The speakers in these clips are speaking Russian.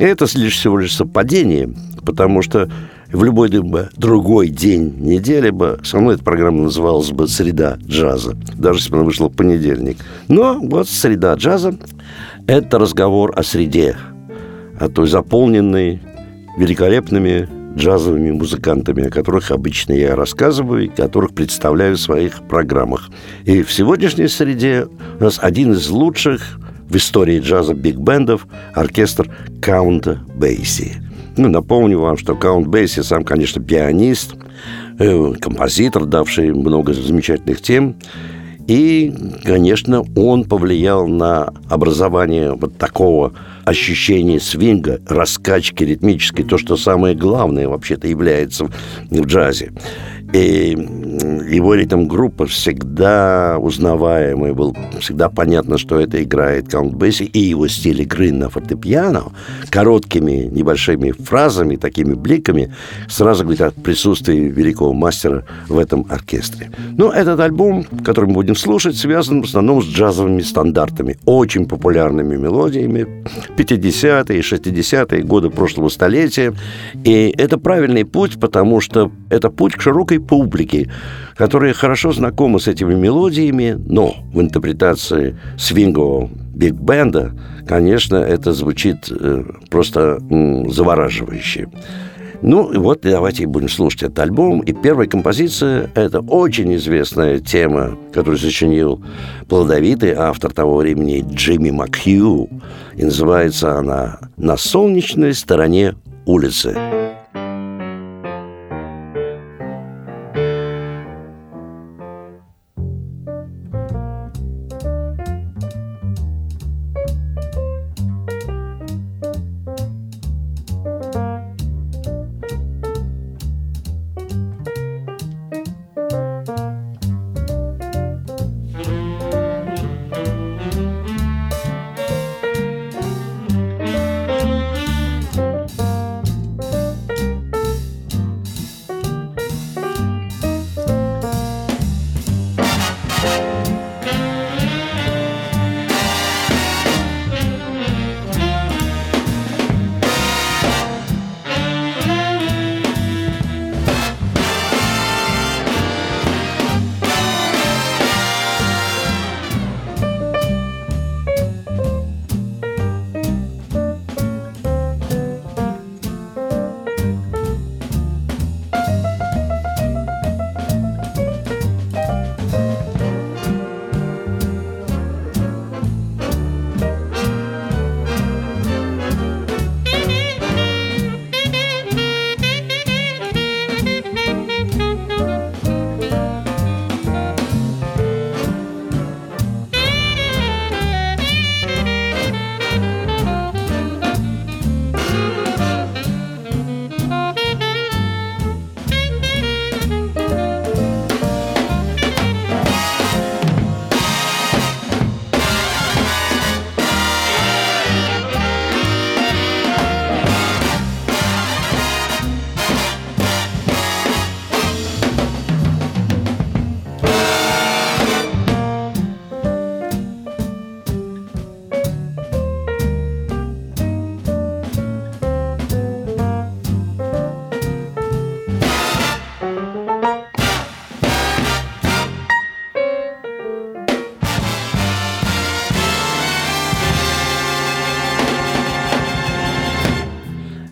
Это лишь всего лишь совпадение, потому что в любой бы другой день недели бы со мной эта программа называлась бы «Среда джаза», даже если бы она вышла в понедельник. Но вот «Среда джаза» – это разговор о среде, о той заполненной великолепными джазовыми музыкантами, о которых обычно я рассказываю и которых представляю в своих программах. И в сегодняшней среде у нас один из лучших в истории джаза биг-бендов оркестр Каунта Бейси. Ну, напомню вам, что Каунт Бейси сам, конечно, пианист, э, композитор, давший много замечательных тем. И, конечно, он повлиял на образование вот такого ощущения свинга, раскачки ритмической, то, что самое главное вообще-то является в джазе. И его ритм-группа всегда узнаваемая, был всегда понятно, что это играет Каунт Бесси, и его стиль игры на фортепиано короткими небольшими фразами, такими бликами, сразу говорит о присутствии великого мастера в этом оркестре. Но этот альбом, который мы будем слушать, связан в основном с джазовыми стандартами, очень популярными мелодиями 50-е и 60-е годы прошлого столетия. И это правильный путь, потому что это путь к широкой публики, которая хорошо знакома с этими мелодиями, но в интерпретации свингового биг-бенда, конечно, это звучит э, просто завораживающе. Ну, вот давайте будем слушать этот альбом. И первая композиция – это очень известная тема, которую сочинил плодовитый автор того времени Джимми Макхью. И называется она «На солнечной стороне улицы».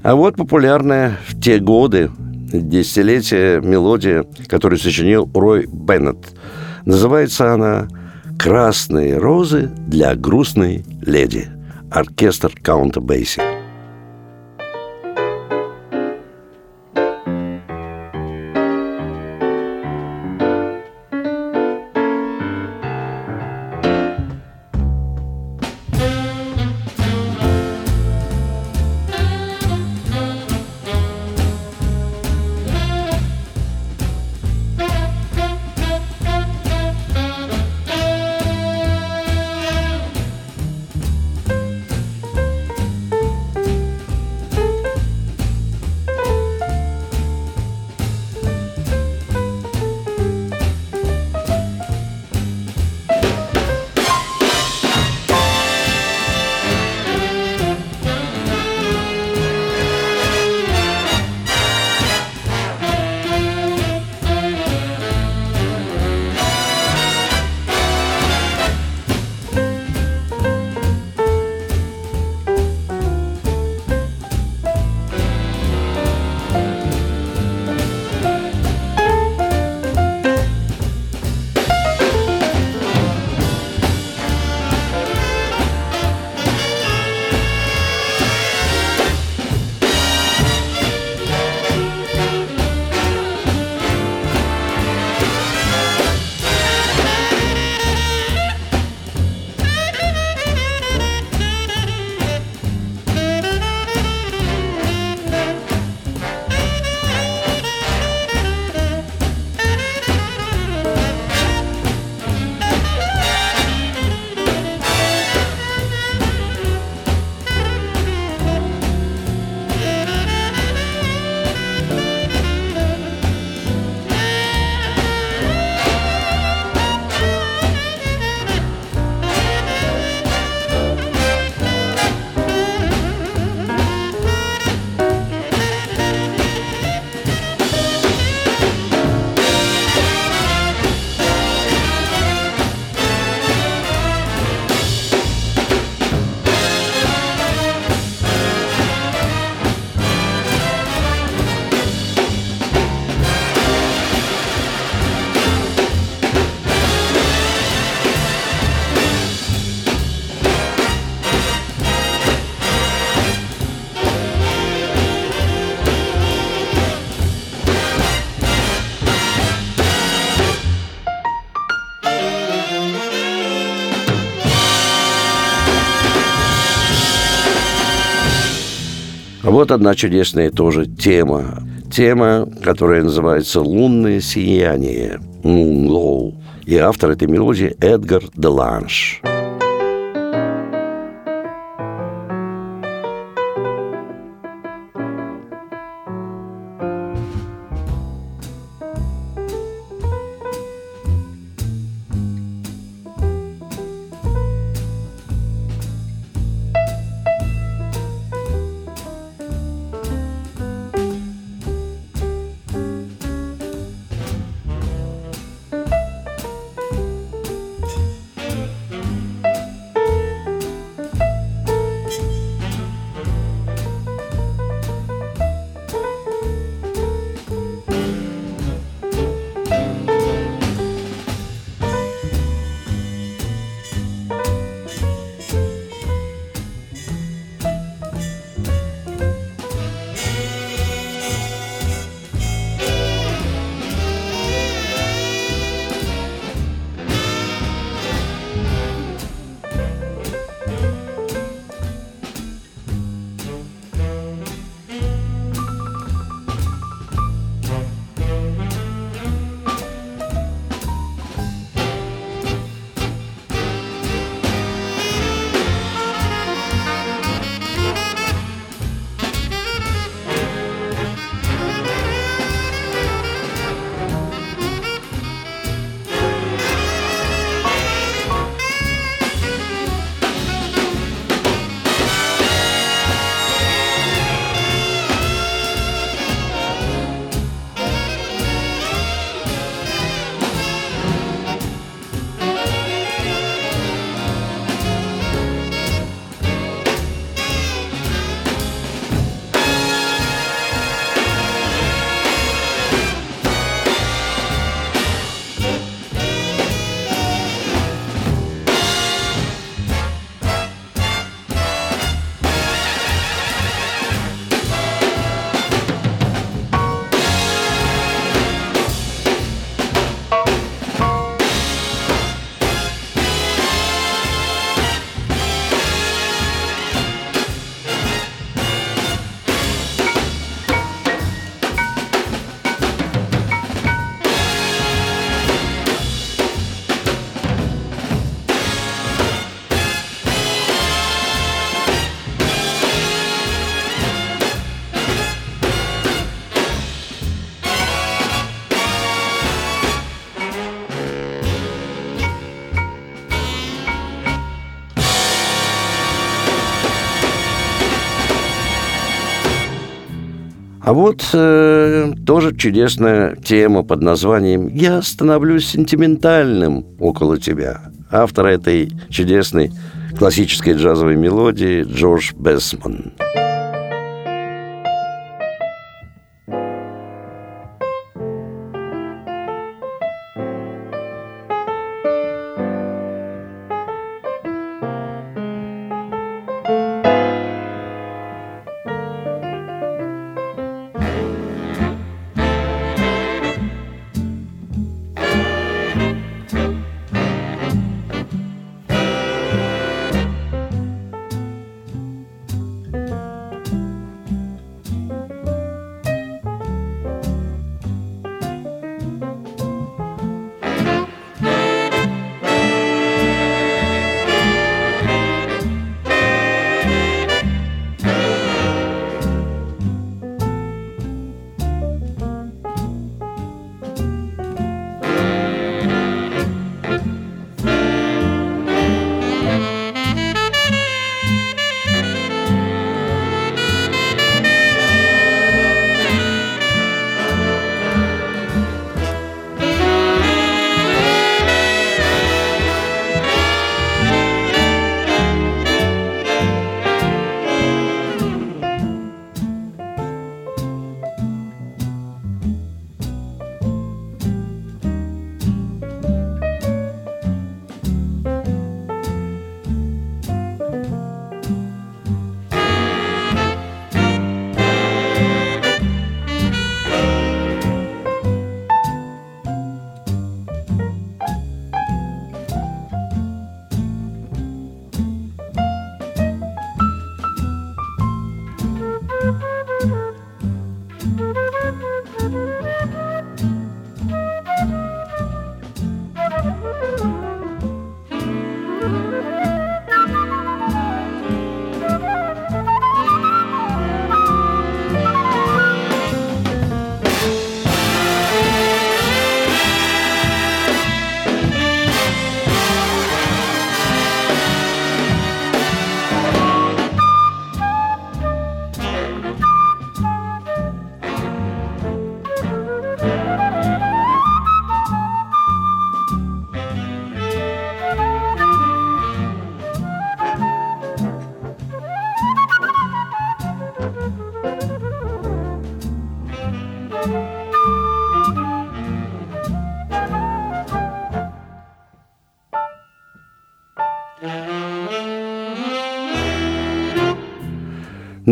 А вот популярная в те годы, десятилетия мелодия, которую сочинил Рой Беннет. Называется она «Красные розы для грустной леди». Оркестр Каунта Бейси. Вот одна чудесная тоже тема. Тема, которая называется «Лунное сияние» Moon И автор этой мелодии Эдгар Деланш. Деланш. А вот э, тоже чудесная тема под названием «Я становлюсь сентиментальным около тебя». Автор этой чудесной классической джазовой мелодии Джордж Бесман.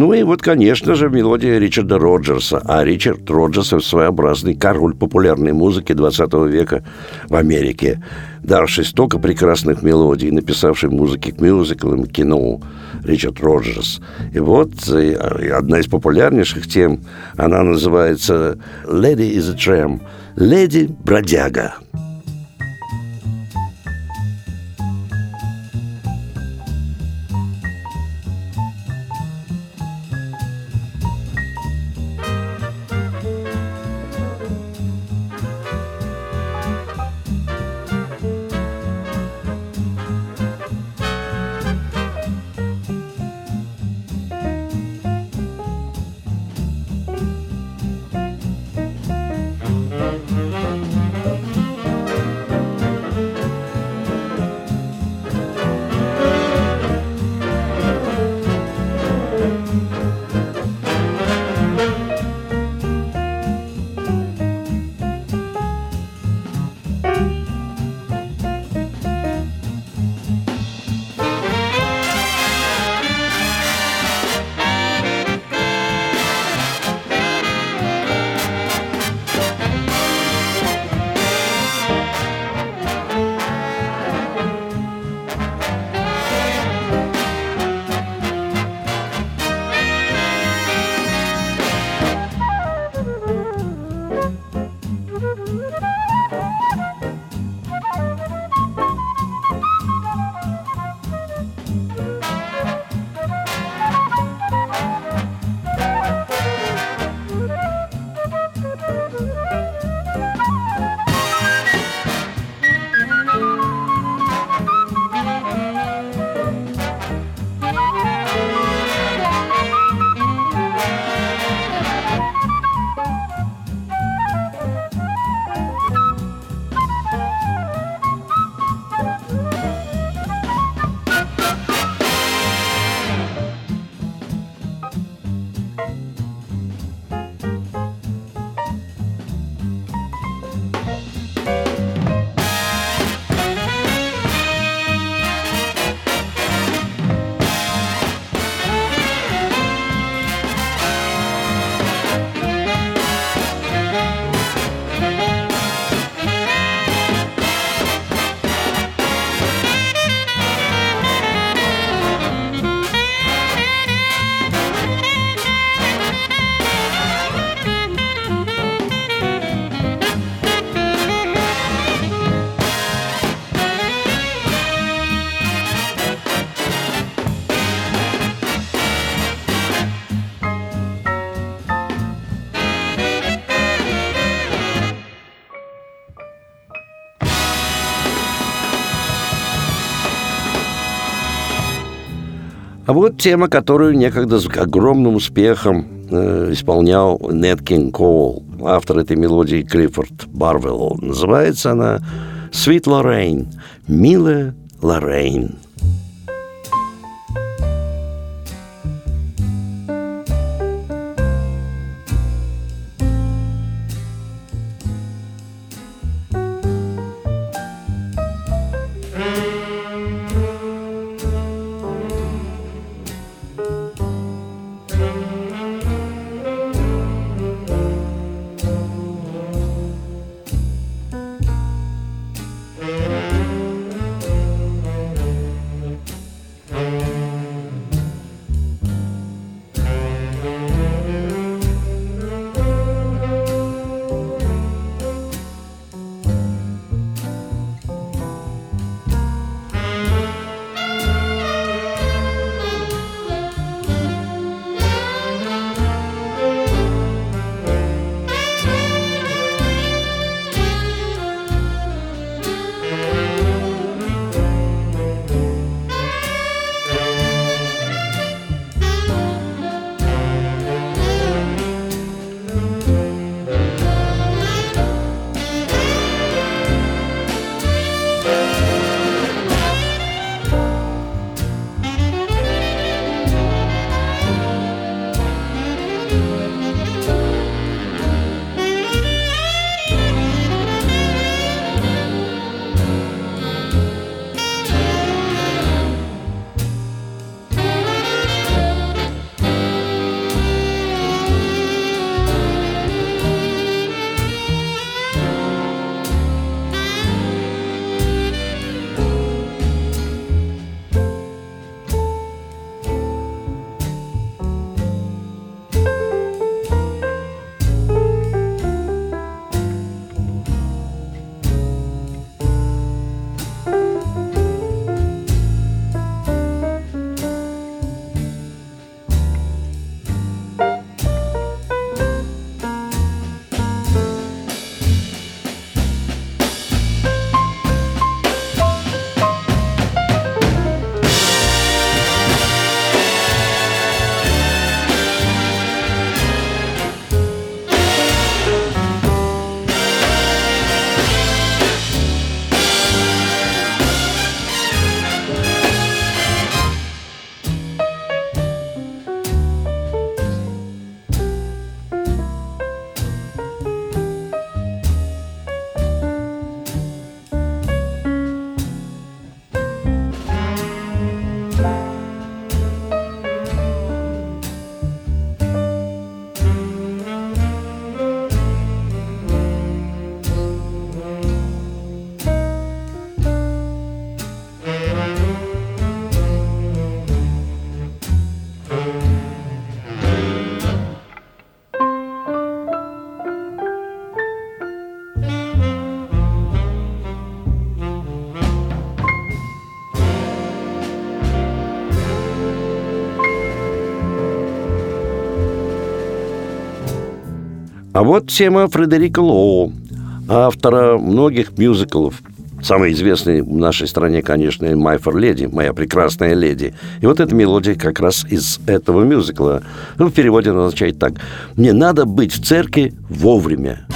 Ну и вот, конечно же, мелодия Ричарда Роджерса. А Ричард Роджерс – своеобразный король популярной музыки 20 века в Америке, давший столько прекрасных мелодий, написавший музыки к мюзиклам, кино Ричард Роджерс. И вот э, одна из популярнейших тем, она называется «Lady is a Tramp» – «Леди-бродяга». Вот тема, которую некогда с огромным успехом э, исполнял Нет Кинг Коул, автор этой мелодии Клиффорд Барвелл. Называется она «Sweet Lorraine», «Милая Лоррейн». Вот тема Фредерика Лоу, автора многих мюзиклов. Самый известный в нашей стране, конечно, «My Fair Lady», «Моя прекрасная леди». И вот эта мелодия как раз из этого мюзикла. Ну, в переводе она означает так. «Мне надо быть в церкви вовремя».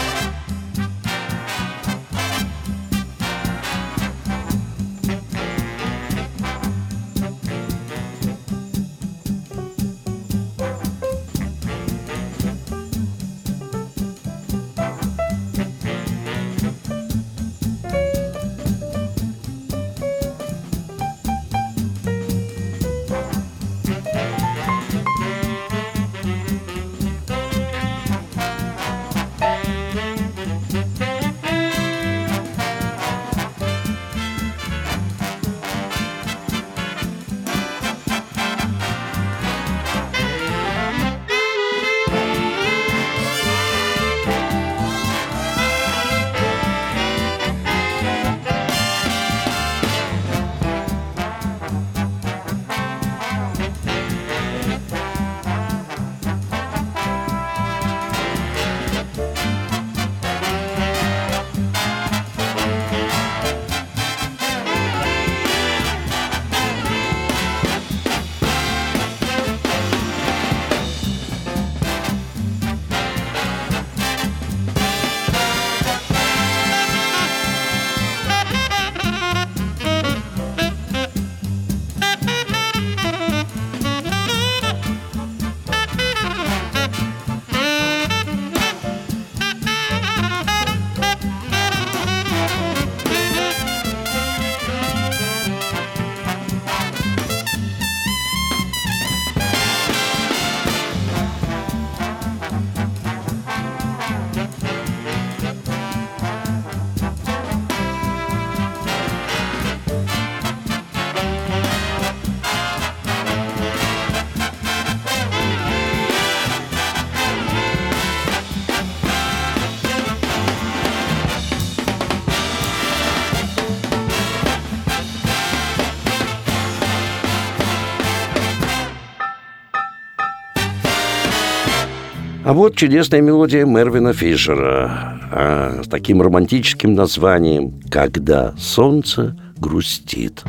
А вот чудесная мелодия Мервина Фишера а, с таким романтическим названием «Когда солнце грустит».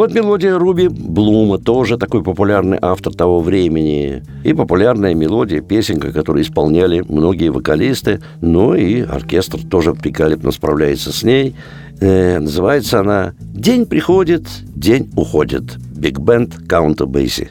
Вот мелодия Руби Блума, тоже такой популярный автор того времени. И популярная мелодия, песенка, которую исполняли многие вокалисты, но и оркестр тоже великолепно справляется с ней. Э, называется она «День приходит, день уходит». Биг Бенд Каунта Бейси.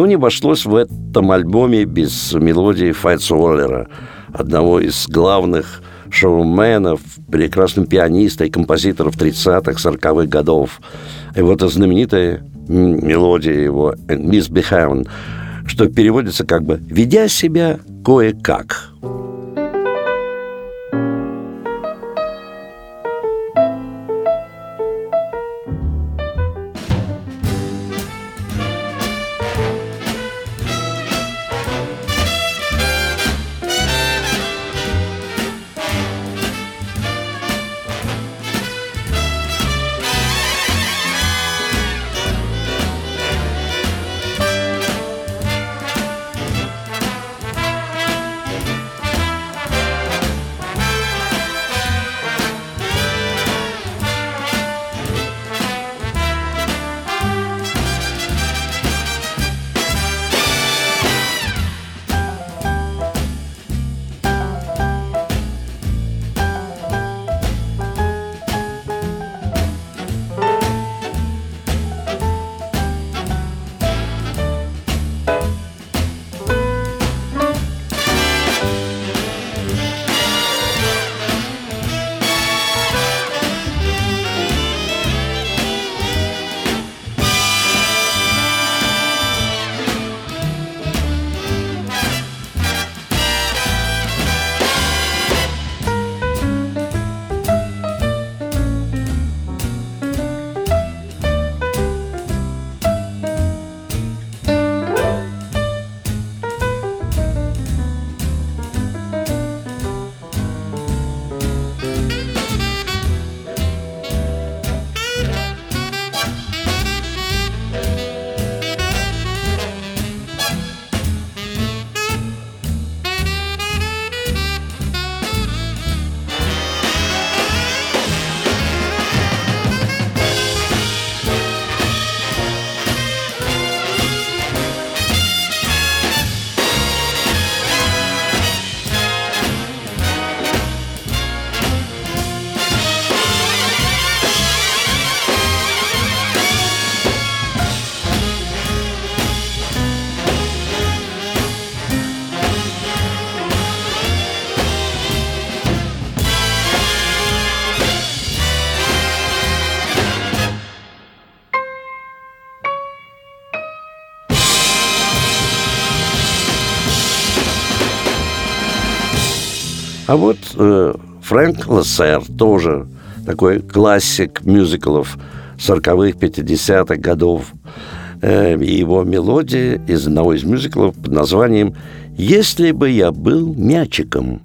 Ну, не обошлось в этом альбоме без мелодии Файтс Уоллера, одного из главных шоуменов, прекрасным пианиста и композиторов 30-х, 40-х годов. И вот эта знаменитая мелодия его «Miss Behaven», что переводится как бы «ведя себя кое-как». А вот э, Фрэнк Лассер тоже такой классик мюзиклов 40-х, 50-х годов. Э, его мелодия из одного из мюзиклов под названием «Если бы я был мячиком».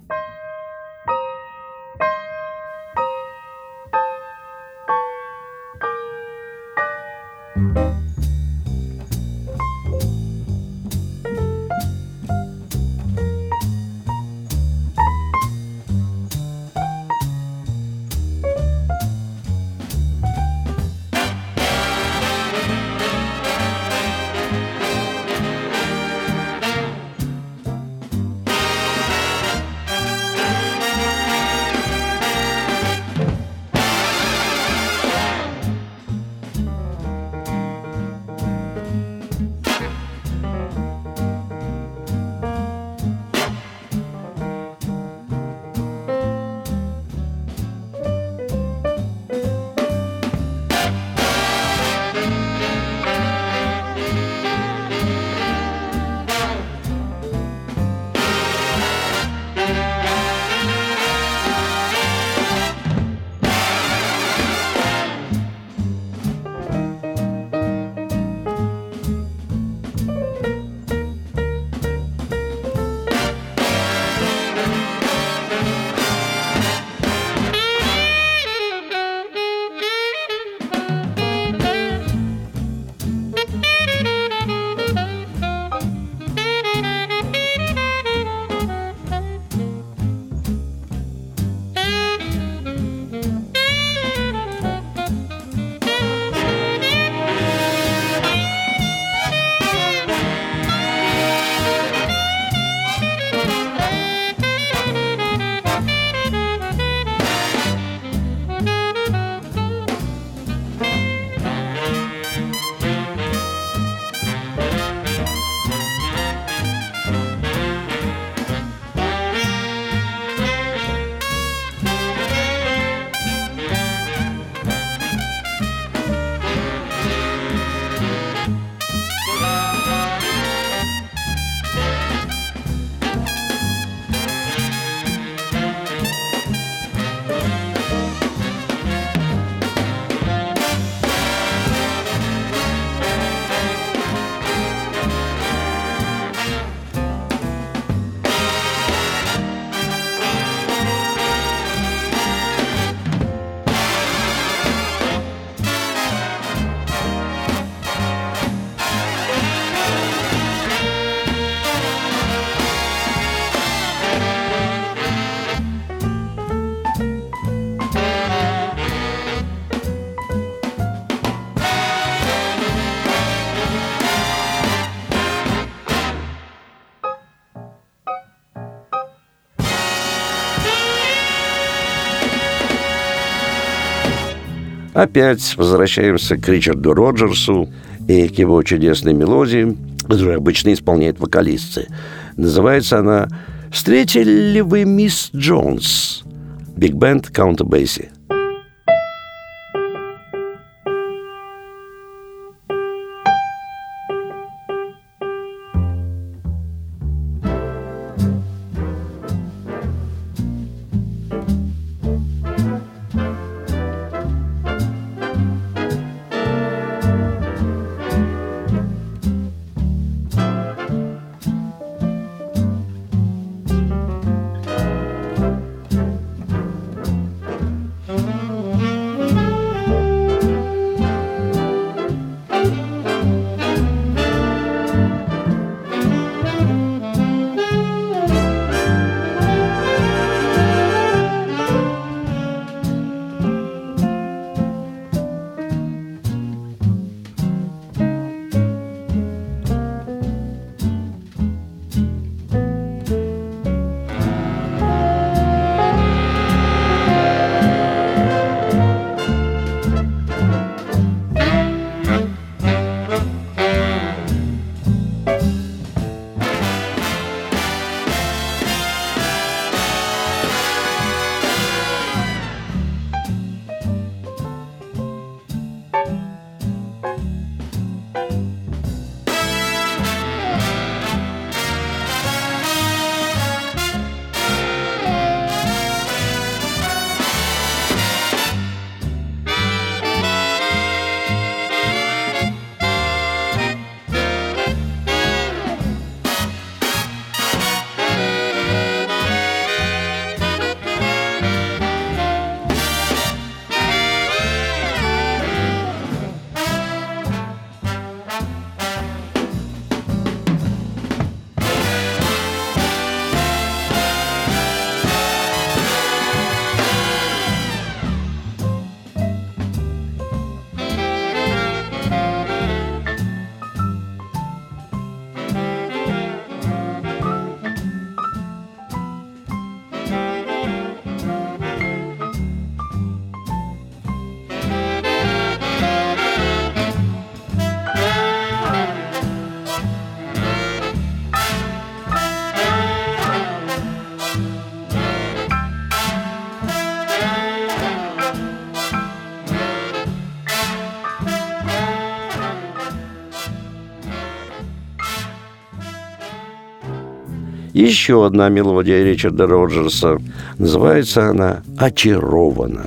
Опять возвращаемся к Ричарду Роджерсу и к его чудесной мелодии, которую обычно исполняют вокалисты. Называется она «Встретили ли вы мисс Джонс?» Биг Бенд Каунта Бейси. Еще одна мелодия Ричарда Роджерса. Называется она «Очарована».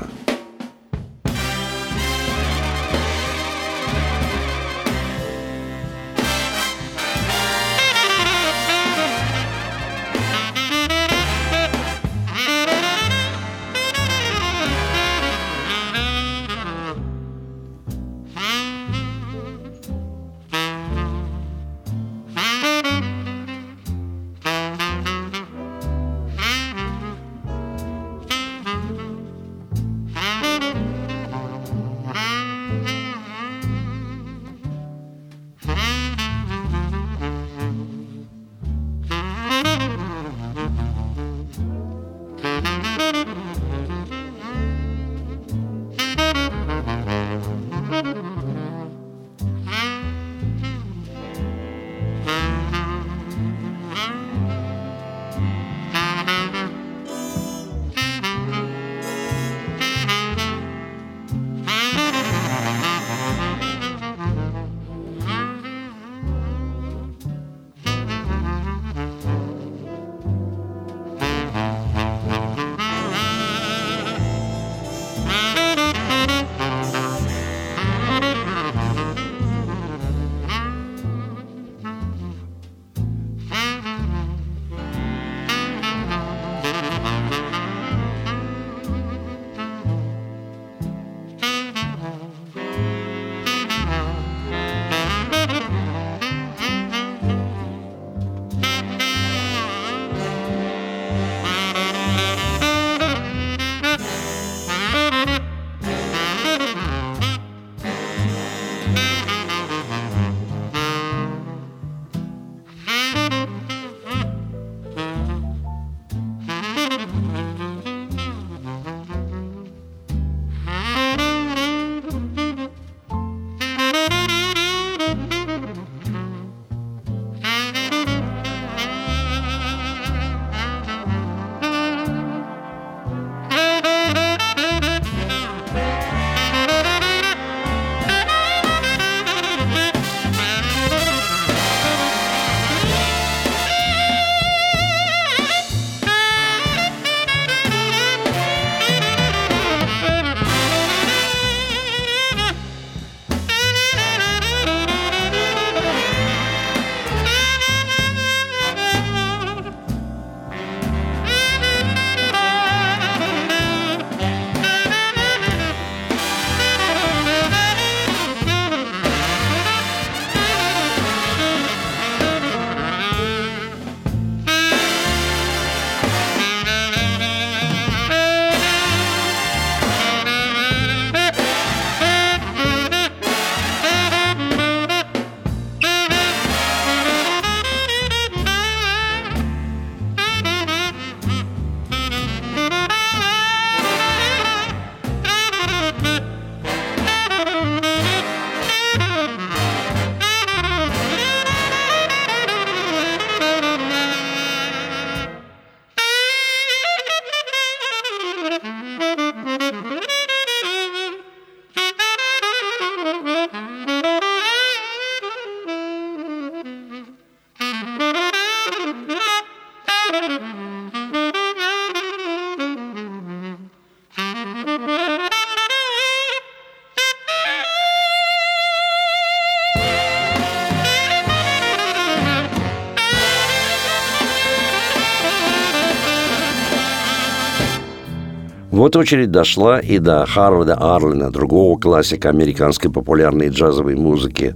Вот очередь дошла и до Харварда Арлина, другого классика американской популярной джазовой музыки.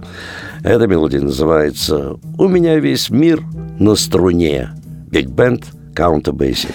Эта мелодия называется «У меня весь мир на струне». Биг Бенд Counter Basic.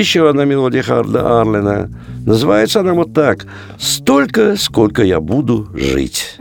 Еще одна мелодия Харда Арлина. Называется она вот так «Столько, сколько я буду жить».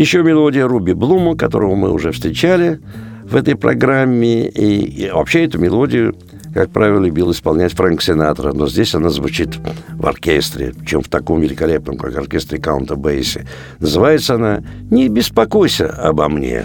Еще мелодия Руби Блума, которого мы уже встречали в этой программе. И, и вообще эту мелодию, как правило, любил исполнять Фрэнк Синатра. Но здесь она звучит в оркестре, причем в таком великолепном, как оркестре Каунта Бейси. Называется она «Не беспокойся обо мне».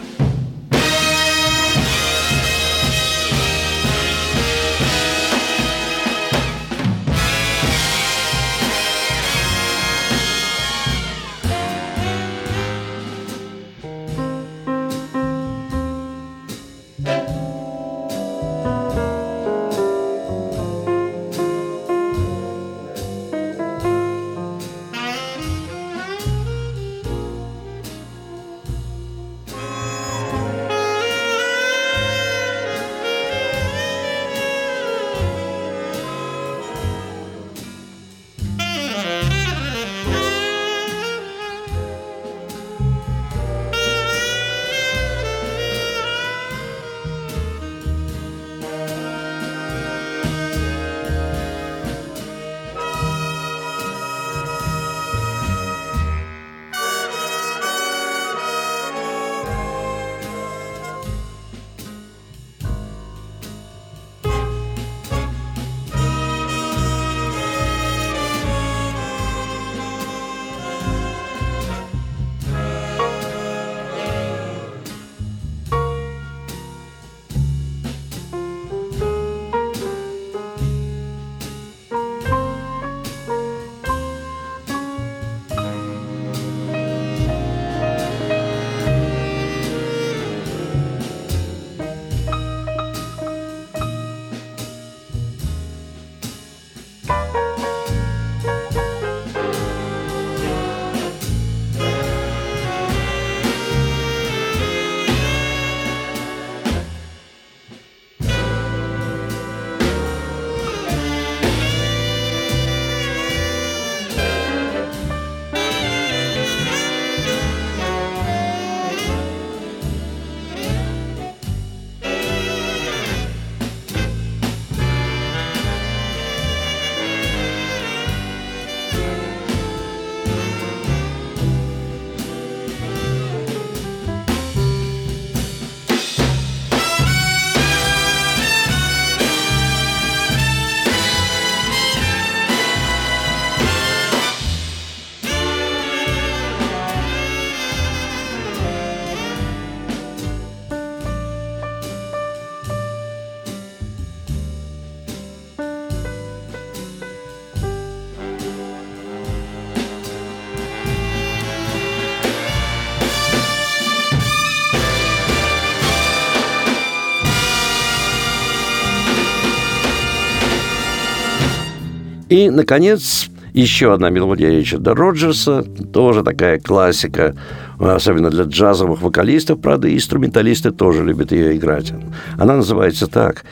И, наконец, еще одна мелодия Ричарда Роджерса, тоже такая классика, особенно для джазовых вокалистов, правда, и инструменталисты тоже любят ее играть. Она называется так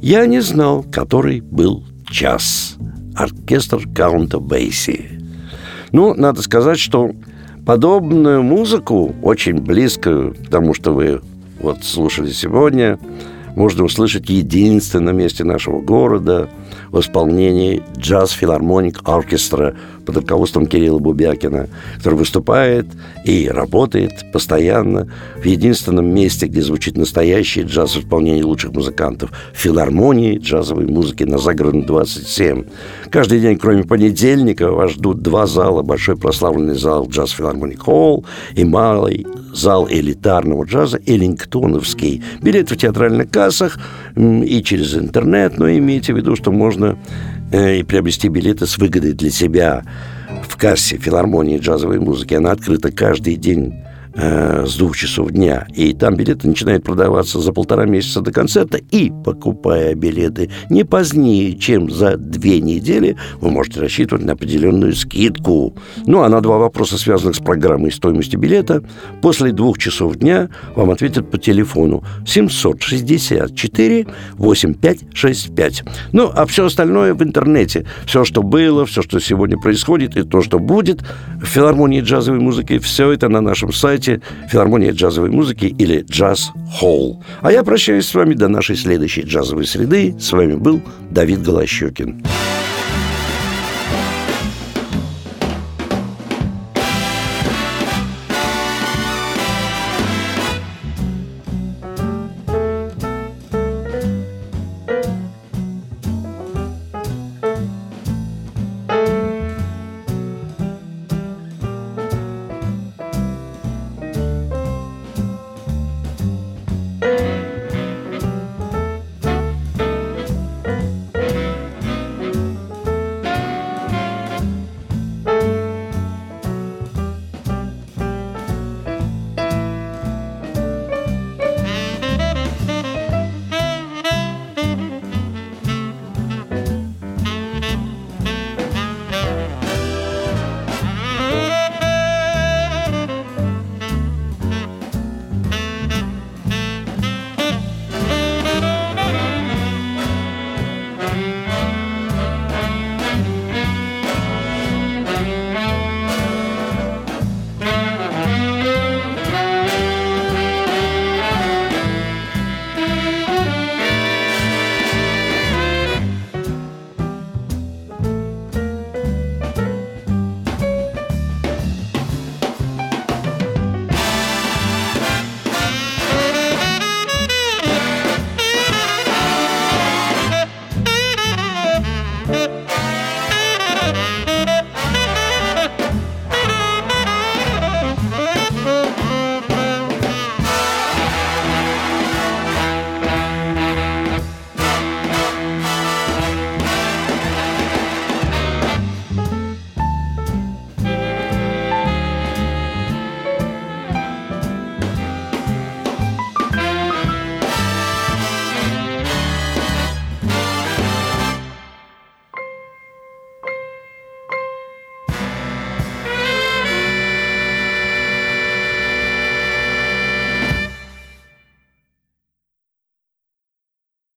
«Я не знал, который был час». Оркестр Каунта Бейси. Ну, надо сказать, что подобную музыку, очень близкую к тому, что вы вот слушали сегодня, можно услышать в единственном месте нашего города – в исполнении джаз-филармоник оркестра под руководством Кирилла Бубякина, который выступает и работает постоянно в единственном месте, где звучит настоящий джаз в исполнении лучших музыкантов – филармонии джазовой музыки на Загородном 27. Каждый день, кроме понедельника, вас ждут два зала. Большой прославленный зал Джаз Филармоник Холл и малый зал элитарного джаза Эллингтоновский. Билеты в театральных кассах и через интернет, но имейте в виду, что можно э, и приобрести билеты с выгодой для себя в кассе филармонии джазовой музыки. Она открыта каждый день э, с двух часов дня. И там билеты начинают продаваться за полтора месяца до концерта. И, покупая билеты не позднее, чем за две недели, вы можете рассчитывать на определенную скидку. Ну, а на два вопроса, связанных с программой стоимости билета, после двух часов дня вам ответят по телефону 764 8565. Ну, а все остальное в интернете. Все, что было, все, что сегодня происходит и то, что будет в филармонии джазовой музыки, все это на нашем сайте сайте «Филармония джазовой музыки» или «Джаз Холл». А я прощаюсь с вами до нашей следующей джазовой среды. С вами был Давид Голощекин.